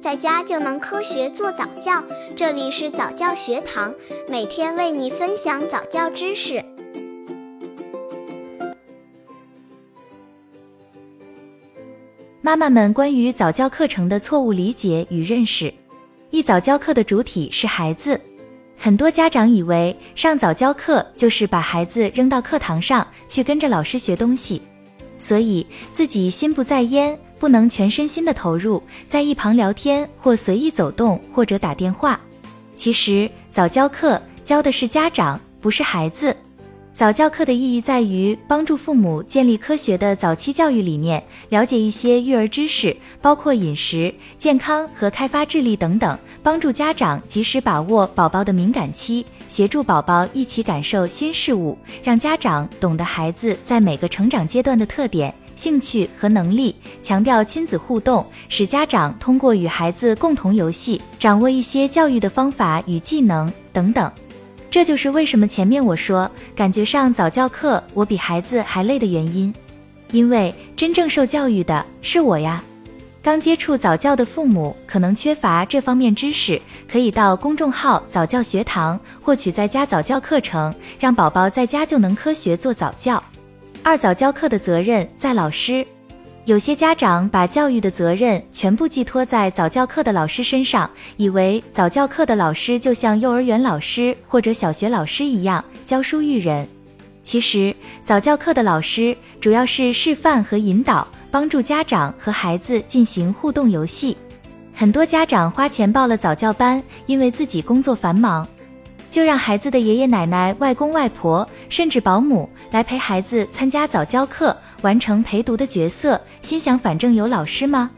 在家就能科学做早教。这里是早教学堂，每天为你分享早教知识。妈妈们关于早教课程的错误理解与认识：一早教课的主体是孩子。很多家长以为上早教课就是把孩子扔到课堂上去跟着老师学东西，所以自己心不在焉，不能全身心的投入，在一旁聊天或随意走动或者打电话。其实早教课教的是家长，不是孩子。早教课的意义在于帮助父母建立科学的早期教育理念，了解一些育儿知识，包括饮食、健康和开发智力等等，帮助家长及时把握宝宝的敏感期，协助宝宝一起感受新事物，让家长懂得孩子在每个成长阶段的特点、兴趣和能力，强调亲子互动，使家长通过与孩子共同游戏，掌握一些教育的方法与技能等等。这就是为什么前面我说感觉上早教课我比孩子还累的原因，因为真正受教育的是我呀。刚接触早教的父母可能缺乏这方面知识，可以到公众号早教学堂获取在家早教课程，让宝宝在家就能科学做早教。二早教课的责任在老师。有些家长把教育的责任全部寄托在早教课的老师身上，以为早教课的老师就像幼儿园老师或者小学老师一样教书育人。其实，早教课的老师主要是示范和引导，帮助家长和孩子进行互动游戏。很多家长花钱报了早教班，因为自己工作繁忙，就让孩子的爷爷奶奶、外公外婆甚至保姆来陪孩子参加早教课。完成陪读的角色，心想反正有老师吗？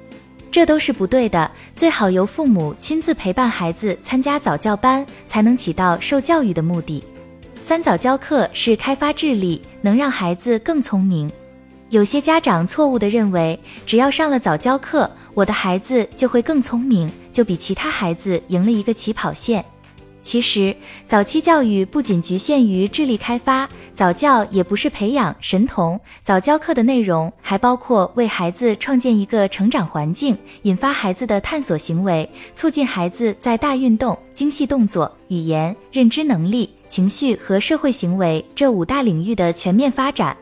这都是不对的。最好由父母亲自陪伴孩子参加早教班，才能起到受教育的目的。三早教课是开发智力，能让孩子更聪明。有些家长错误地认为，只要上了早教课，我的孩子就会更聪明，就比其他孩子赢了一个起跑线。其实，早期教育不仅局限于智力开发，早教也不是培养神童。早教课的内容还包括为孩子创建一个成长环境，引发孩子的探索行为，促进孩子在大运动、精细动作、语言、认知能力、情绪和社会行为这五大领域的全面发展。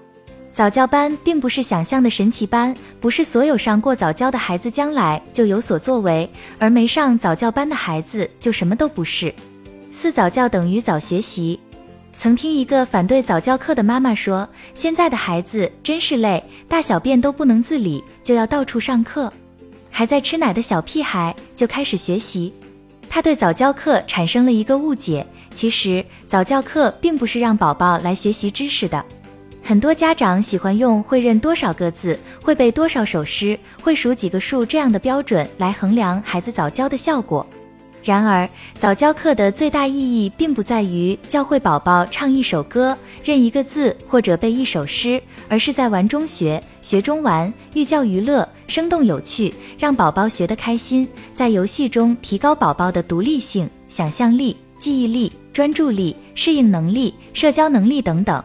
早教班并不是想象的神奇班，不是所有上过早教的孩子将来就有所作为，而没上早教班的孩子就什么都不是。四早教等于早学习。曾听一个反对早教课的妈妈说：“现在的孩子真是累，大小便都不能自理，就要到处上课。还在吃奶的小屁孩就开始学习。”她对早教课产生了一个误解。其实早教课并不是让宝宝来学习知识的。很多家长喜欢用会认多少个字、会背多少首诗、会数几个数这样的标准来衡量孩子早教的效果。然而，早教课的最大意义并不在于教会宝宝唱一首歌、认一个字或者背一首诗，而是在玩中学、学中玩，寓教于乐，生动有趣，让宝宝学得开心。在游戏中提高宝宝的独立性、想象力、记忆力、专注力、适应能力、社交能力等等。